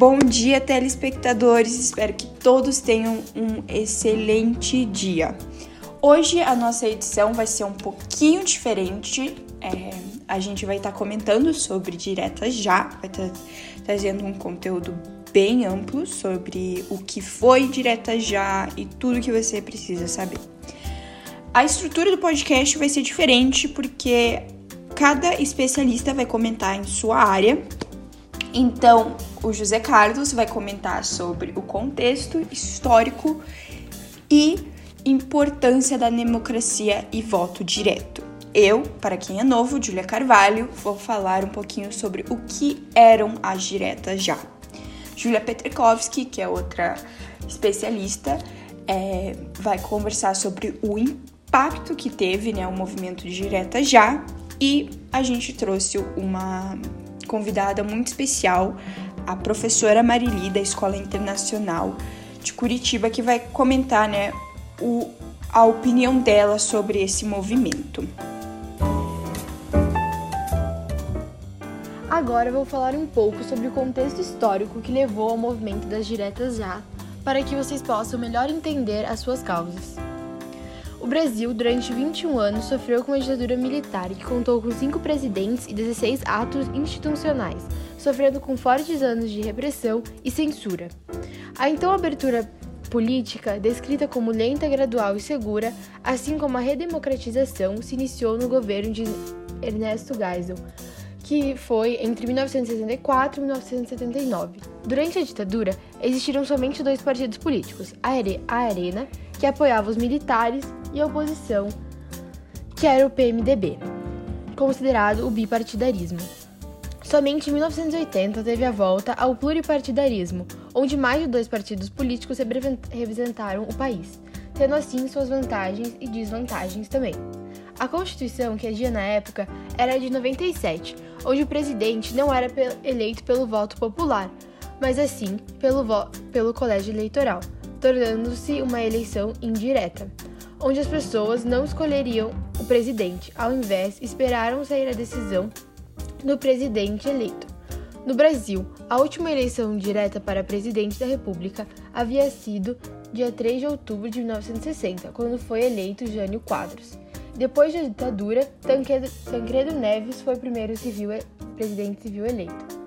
Bom dia, telespectadores. Espero que todos tenham um excelente dia. Hoje a nossa edição vai ser um pouquinho diferente. É, a gente vai estar tá comentando sobre diretas já, vai estar tá trazendo um conteúdo bem amplo sobre o que foi direta já e tudo que você precisa saber. A estrutura do podcast vai ser diferente porque cada especialista vai comentar em sua área. Então, o José Carlos vai comentar sobre o contexto histórico e importância da democracia e voto direto. Eu, para quem é novo, Julia Carvalho, vou falar um pouquinho sobre o que eram as diretas já. Julia Petrikovski, que é outra especialista, é, vai conversar sobre o impacto que teve né, o movimento de direta já e a gente trouxe uma convidada muito especial, a professora Marili, da Escola Internacional de Curitiba, que vai comentar né, o, a opinião dela sobre esse movimento. Agora vou falar um pouco sobre o contexto histórico que levou ao movimento das diretas já, para que vocês possam melhor entender as suas causas. O Brasil, durante 21 anos, sofreu com uma ditadura militar que contou com cinco presidentes e 16 atos institucionais, sofrendo com fortes anos de repressão e censura. A então abertura política, descrita como lenta, gradual e segura, assim como a redemocratização, se iniciou no governo de Ernesto Geisel, que foi entre 1964 e 1979. Durante a ditadura, existiram somente dois partidos políticos: a Arena, que apoiava os militares, e a oposição, que era o PMDB, considerado o bipartidarismo. Somente em 1980 teve a volta ao pluripartidarismo, onde mais de dois partidos políticos representaram o país, tendo assim suas vantagens e desvantagens também. A Constituição que agia na época era de 97, onde o presidente não era eleito pelo voto popular, mas assim pelo, pelo colégio eleitoral, tornando-se uma eleição indireta onde as pessoas não escolheriam o presidente, ao invés esperaram sair a decisão do presidente eleito. No Brasil, a última eleição direta para presidente da República havia sido dia 3 de outubro de 1960, quando foi eleito Jânio Quadros. Depois da ditadura, Tancredo Neves foi o primeiro civil, presidente civil eleito.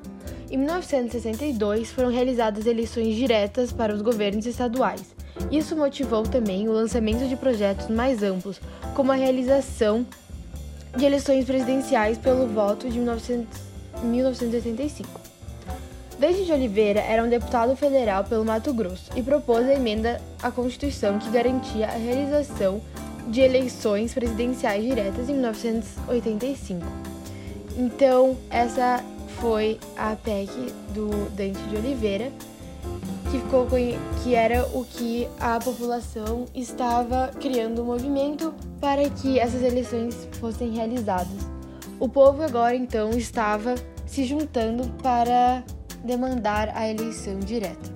Em 1962, foram realizadas eleições diretas para os governos estaduais, isso motivou também o lançamento de projetos mais amplos, como a realização de eleições presidenciais pelo voto de 1985. Deide de Oliveira era um deputado federal pelo Mato Grosso e propôs a emenda à Constituição que garantia a realização de eleições presidenciais diretas em 1985. Então, essa foi a PEC do Dante de Oliveira que ficou que era o que a população estava criando um movimento para que essas eleições fossem realizadas. O povo agora então estava se juntando para demandar a eleição direta.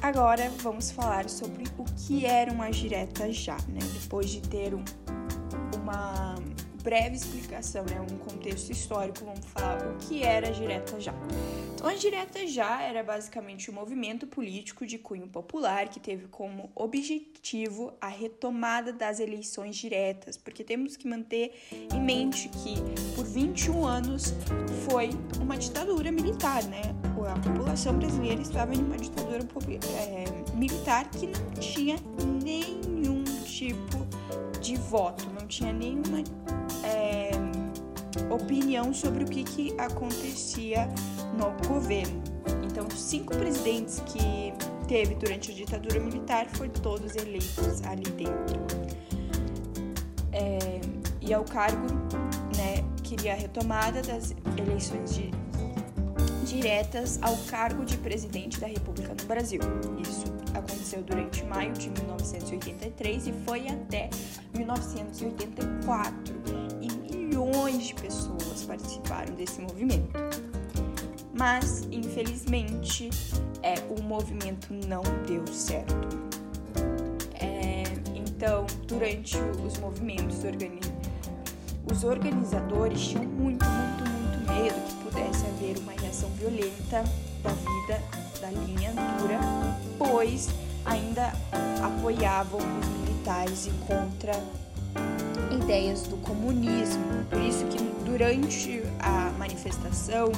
Agora vamos falar sobre o que era uma direta já, né? Depois de ter um, uma breve explicação, né, um contexto histórico, vamos falar o que era a direta já. Então, a direta já era basicamente um movimento político de cunho popular que teve como objetivo a retomada das eleições diretas, porque temos que manter em mente que por 21 anos foi uma ditadura militar, né? A população brasileira estava em uma ditadura é, militar que não tinha nenhum tipo de voto, não tinha nenhuma é, opinião sobre o que, que acontecia no governo. Então, cinco presidentes que teve durante a ditadura militar foram todos eleitos ali dentro. É, e ao cargo, né, queria a retomada das eleições de, diretas ao cargo de presidente da República no Brasil. Isso aconteceu durante maio de 1983 e foi até 1984 milhões de pessoas participaram desse movimento. Mas, infelizmente, é, o movimento não deu certo. É, então, durante os movimentos, organi os organizadores tinham muito, muito, muito medo que pudesse haver uma reação violenta da vida da linha dura, pois ainda apoiavam os militares e contra ideias do comunismo. Por isso que durante a manifestação,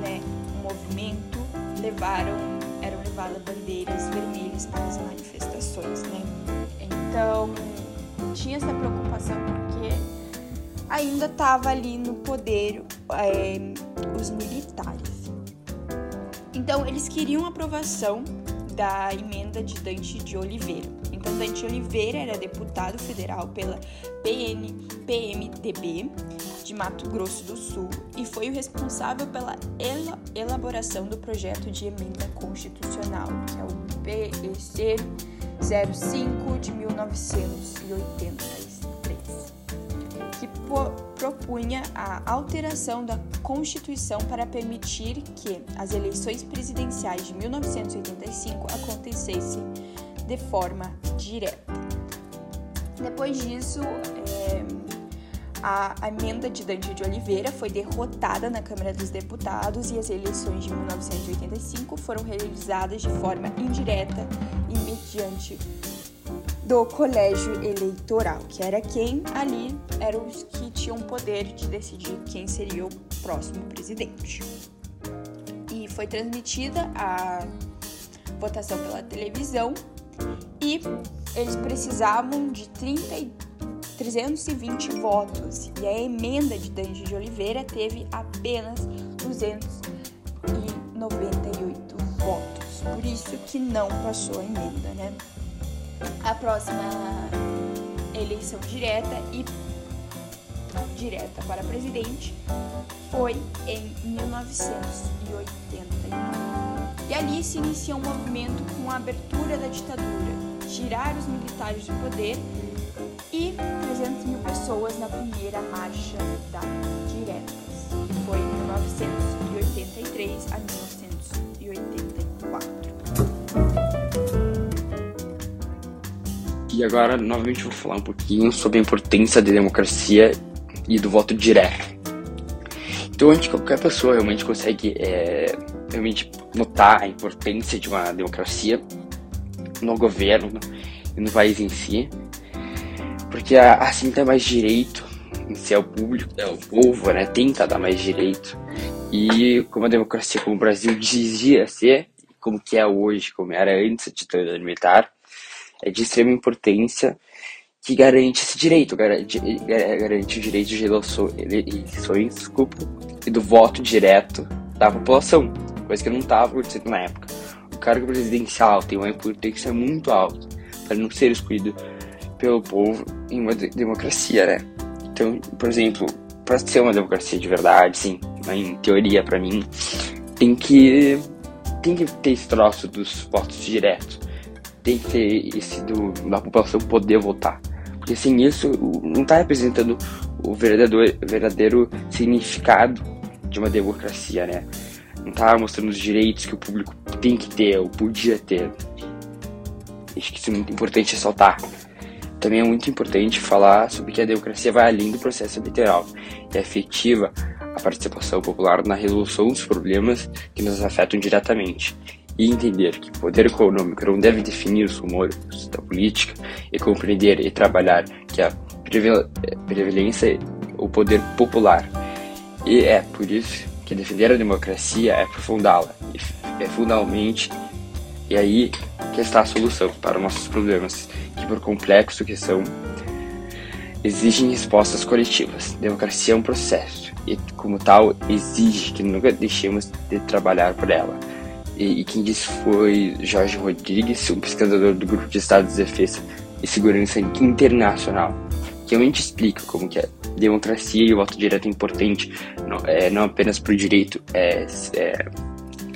né, o movimento levaram eram levadas bandeiras vermelhas para as manifestações, né? Então tinha essa preocupação porque ainda estava ali no poder é, os militares. Então eles queriam aprovação da emenda de Dante de Oliveira. Então Dante Oliveira era deputado federal pela PN, PMDB de Mato Grosso do Sul e foi o responsável pela elaboração do projeto de emenda constitucional, que é o PEC 05 de 1983 que propunha a alteração da Constituição para permitir que as eleições presidenciais de 1985 acontecessem de forma direta. Depois disso, é, a emenda de Dante de Oliveira foi derrotada na Câmara dos Deputados e as eleições de 1985 foram realizadas de forma indireta e mediante do colégio eleitoral, que era quem ali eram os que tinham poder de decidir quem seria o próximo presidente. E foi transmitida a votação pela televisão e eles precisavam de 30, 320 votos e a emenda de Dange de Oliveira teve apenas 298 votos. Por isso que não passou a emenda, né? a próxima eleição direta e direta para presidente foi em 1989. E ali se inicia um movimento com a abertura da ditadura, tirar os militares do poder e 300 mil pessoas na primeira marcha da Diretas, foi em 1983 a 1984. E agora, novamente, vou falar um pouquinho sobre a importância da democracia e do voto direto. Então, onde qualquer pessoa realmente consegue é, realmente notar a importância de uma democracia no governo e no país em si, porque assim dá mais direito em si ao público, ao povo, né? Tenta dar mais direito. E como a democracia como o Brasil dizia ser, como que é hoje, como era antes da ditadura militar, é de extrema importância que garante esse direito, garante, garante o direito de eleições desculpa, e do voto direto da população, coisa que não estava acontecendo na época. O cargo presidencial tem uma importância muito alta para não ser escolhido pelo povo em uma democracia, né? Então, por exemplo, para ser uma democracia de verdade, sim, em teoria para mim, tem que tem que ter esse troço dos votos diretos tem que ter esse do, da população poder votar. Porque sem isso não está representando o verdadeiro, verdadeiro significado de uma democracia, né? Não está mostrando os direitos que o público tem que ter, ou podia ter. Acho que isso é muito importante ressaltar. Também é muito importante falar sobre que a democracia vai além do processo eleitoral e é efetiva a participação popular na resolução dos problemas que nos afetam diretamente e entender que poder econômico não deve definir os rumores da política e compreender e trabalhar que a prevalência o poder popular. E é por isso que defender a democracia é aprofundá-la, é fundamentalmente e aí que está a solução para nossos problemas, que por complexo que são, exigem respostas coletivas. Democracia é um processo e, como tal, exige que nunca deixemos de trabalhar por ela e, e quem disse foi Jorge Rodrigues, um pesquisador do Grupo de Estados de Defesa e Segurança Internacional, que realmente explica como que a democracia e o voto direto é importante, não, é, não apenas para o direito é, é,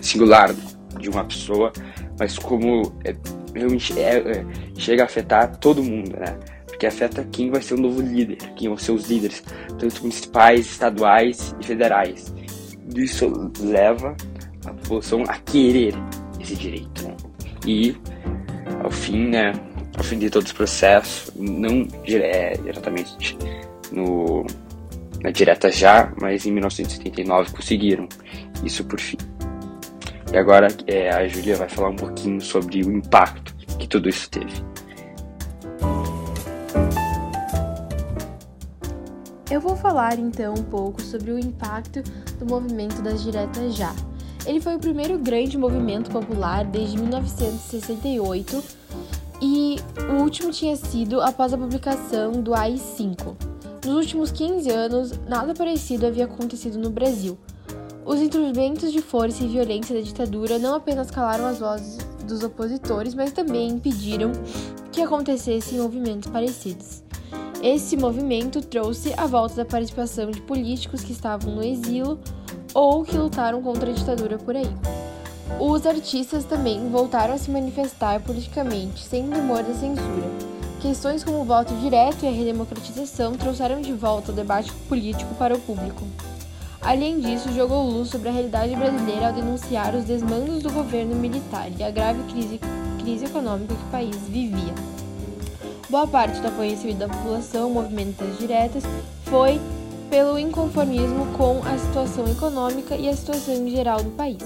singular de uma pessoa, mas como é, realmente é, é, chega a afetar todo mundo, né? Porque afeta quem vai ser o novo líder, quem vão ser os líderes, tanto municipais, estaduais e federais. Isso leva a população a querer esse direito. E, ao fim, né, ao fim de todo esse processo, não é, diretamente no, na direta já, mas em 1979 conseguiram isso por fim. E agora é, a Júlia vai falar um pouquinho sobre o impacto que tudo isso teve. Eu vou falar então um pouco sobre o impacto do movimento das diretas já. Ele foi o primeiro grande movimento popular desde 1968 e o último tinha sido após a publicação do AI-5. Nos últimos 15 anos, nada parecido havia acontecido no Brasil. Os instrumentos de força e violência da ditadura não apenas calaram as vozes dos opositores, mas também impediram que acontecessem movimentos parecidos. Esse movimento trouxe a volta da participação de políticos que estavam no exílio ou que lutaram contra a ditadura por aí. Os artistas também voltaram a se manifestar politicamente, sem temor da censura. Questões como o voto direto e a redemocratização trouxeram de volta o debate político para o público. Além disso, jogou luz sobre a realidade brasileira ao denunciar os desmandos do governo militar e a grave crise, crise econômica que o país vivia. Boa parte do apoio recebido da população, movimentos diretas, foi pelo inconformismo com a situação econômica e a situação em geral do país.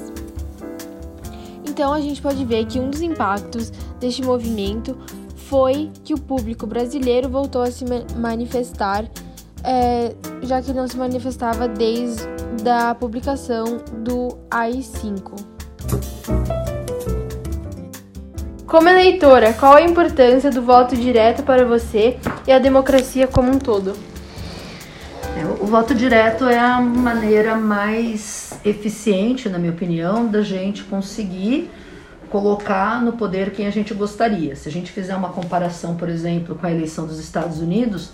Então a gente pode ver que um dos impactos deste movimento foi que o público brasileiro voltou a se manifestar, é, já que não se manifestava desde a publicação do AI-5. Como eleitora, qual a importância do voto direto para você e a democracia como um todo? O voto direto é a maneira mais eficiente, na minha opinião, da gente conseguir colocar no poder quem a gente gostaria. Se a gente fizer uma comparação, por exemplo, com a eleição dos Estados Unidos,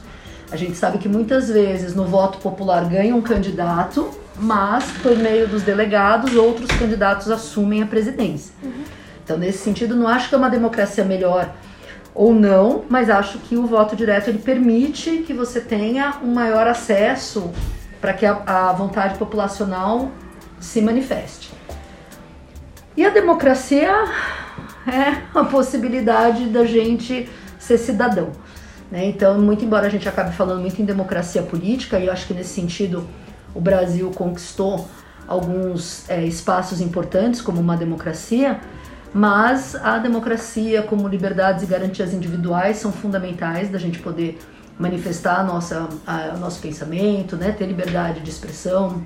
a gente sabe que muitas vezes no voto popular ganha um candidato, mas por meio dos delegados outros candidatos assumem a presidência. Uhum. Então, nesse sentido, não acho que é uma democracia melhor ou não, mas acho que o voto direto ele permite que você tenha um maior acesso para que a, a, vontade populacional se manifeste. E a democracia é a possibilidade da gente ser cidadão. Né? Então, muito embora a gente acabe falando muito em democracia política, e eu acho que nesse sentido o Brasil conquistou alguns é, espaços importantes como uma democracia, mas a democracia, como liberdades e garantias individuais, são fundamentais da gente poder manifestar a nossa, a, o nosso pensamento, né? ter liberdade de expressão,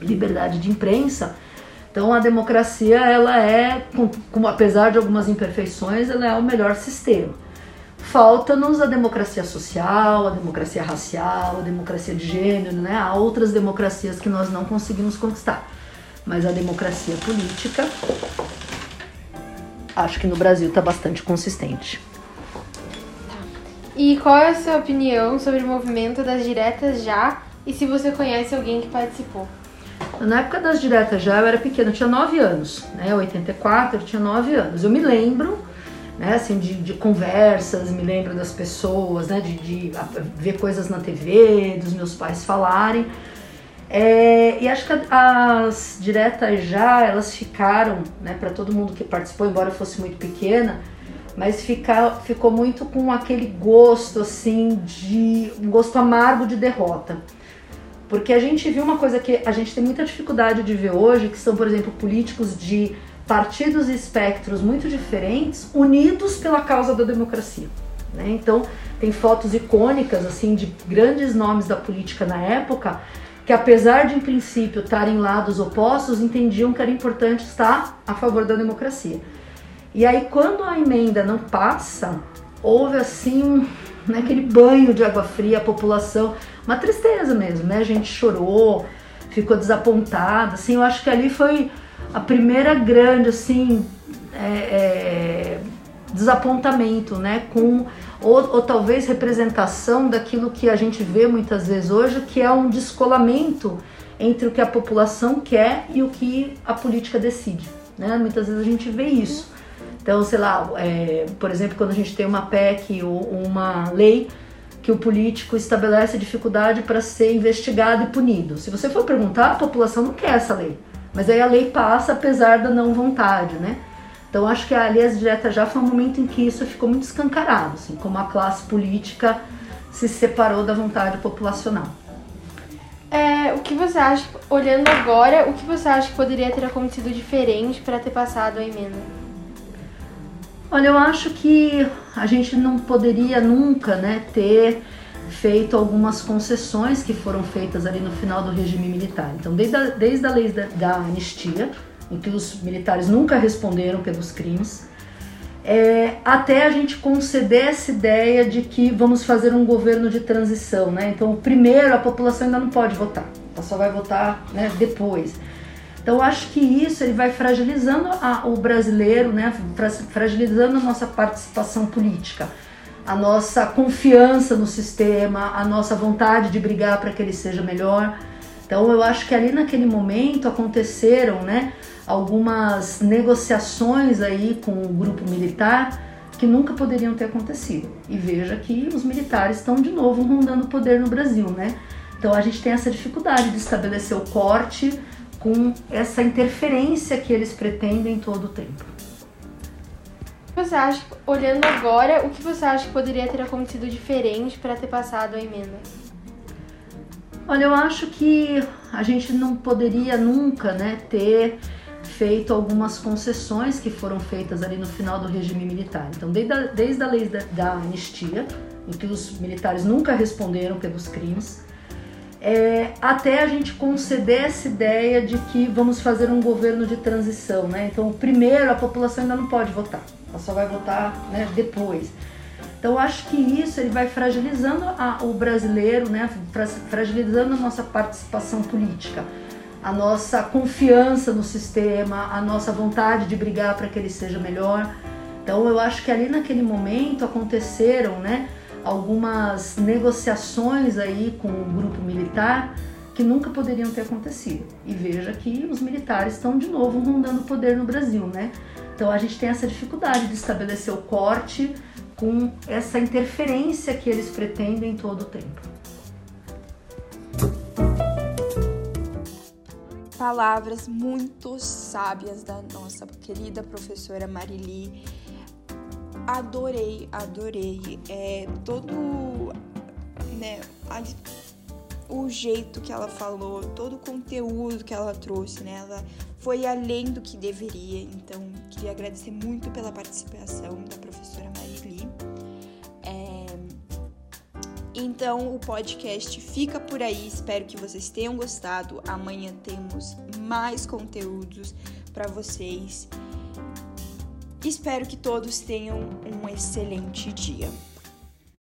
liberdade de imprensa. Então a democracia, ela é, com, com, apesar de algumas imperfeições, ela é o melhor sistema. Falta-nos a democracia social, a democracia racial, a democracia de gênero, né? Há outras democracias que nós não conseguimos conquistar. Mas a democracia política acho que no Brasil está bastante consistente. E qual é a sua opinião sobre o movimento das diretas já e se você conhece alguém que participou? Na época das diretas já eu era pequena, eu tinha 9 anos, né? 84, eu tinha 9 anos. Eu me lembro, né, assim, de, de conversas, me lembro das pessoas, né, de, de ver coisas na TV, dos meus pais falarem. É, e acho que as diretas já, elas ficaram, né, para todo mundo que participou, embora fosse muito pequena, mas fica, ficou muito com aquele gosto, assim, de um gosto amargo de derrota. Porque a gente viu uma coisa que a gente tem muita dificuldade de ver hoje, que são, por exemplo, políticos de partidos e espectros muito diferentes, unidos pela causa da democracia. Né? Então, tem fotos icônicas, assim, de grandes nomes da política na época, que apesar de em princípio estarem lados opostos, entendiam que era importante estar a favor da democracia. E aí quando a emenda não passa, houve assim né, aquele banho de água fria, a população, uma tristeza mesmo, né? A gente chorou, ficou desapontada, assim, eu acho que ali foi a primeira grande, assim, é, é, desapontamento, né? Com ou, ou talvez representação daquilo que a gente vê muitas vezes hoje, que é um descolamento entre o que a população quer e o que a política decide. Né? Muitas vezes a gente vê isso. Então, sei lá, é, por exemplo, quando a gente tem uma PEC ou uma lei que o político estabelece dificuldade para ser investigado e punido. Se você for perguntar, a população não quer essa lei, mas aí a lei passa apesar da não vontade, né? Então acho que ali as diretas já foi um momento em que isso ficou muito escancarado, assim, como a classe política se separou da vontade populacional. o que você acha, olhando agora, o que você acha que poderia ter acontecido diferente para ter passado a emenda? Olha, eu acho que a gente não poderia nunca, né, ter feito algumas concessões que foram feitas ali no final do regime militar. Então, desde a, desde a lei da, da anistia, em que os militares nunca responderam pelos crimes, é, até a gente conceder essa ideia de que vamos fazer um governo de transição, né? Então, primeiro a população ainda não pode votar, ela só vai votar né, depois. Então, acho que isso ele vai fragilizando a, o brasileiro, né? Fragilizando a nossa participação política, a nossa confiança no sistema, a nossa vontade de brigar para que ele seja melhor. Então, eu acho que ali naquele momento aconteceram, né? Algumas negociações aí com o grupo militar que nunca poderiam ter acontecido. E veja que os militares estão de novo rondando o poder no Brasil, né? Então a gente tem essa dificuldade de estabelecer o corte com essa interferência que eles pretendem todo o tempo. Você acha, olhando agora, o que você acha que poderia ter acontecido diferente para ter passado a emenda? Olha, eu acho que a gente não poderia nunca, né, ter feito algumas concessões que foram feitas ali no final do regime militar. Então, desde a, desde a lei da, da anistia, em que os militares nunca responderam pelos crimes, é, até a gente conceder essa ideia de que vamos fazer um governo de transição, né? Então, primeiro a população ainda não pode votar, ela só vai votar né, depois. Então, acho que isso ele vai fragilizando a, o brasileiro, né? Fragilizando a nossa participação política a nossa confiança no sistema, a nossa vontade de brigar para que ele seja melhor. Então eu acho que ali naquele momento aconteceram, né, algumas negociações aí com o grupo militar que nunca poderiam ter acontecido. E veja que os militares estão de novo rondando o poder no Brasil, né? Então a gente tem essa dificuldade de estabelecer o corte com essa interferência que eles pretendem todo o tempo. Palavras muito sábias da nossa querida professora Marili. Adorei, adorei. É, todo né, a, o jeito que ela falou, todo o conteúdo que ela trouxe, né? Ela foi além do que deveria. Então, queria agradecer muito pela participação da Então o podcast fica por aí. Espero que vocês tenham gostado. Amanhã temos mais conteúdos para vocês. Espero que todos tenham um excelente dia.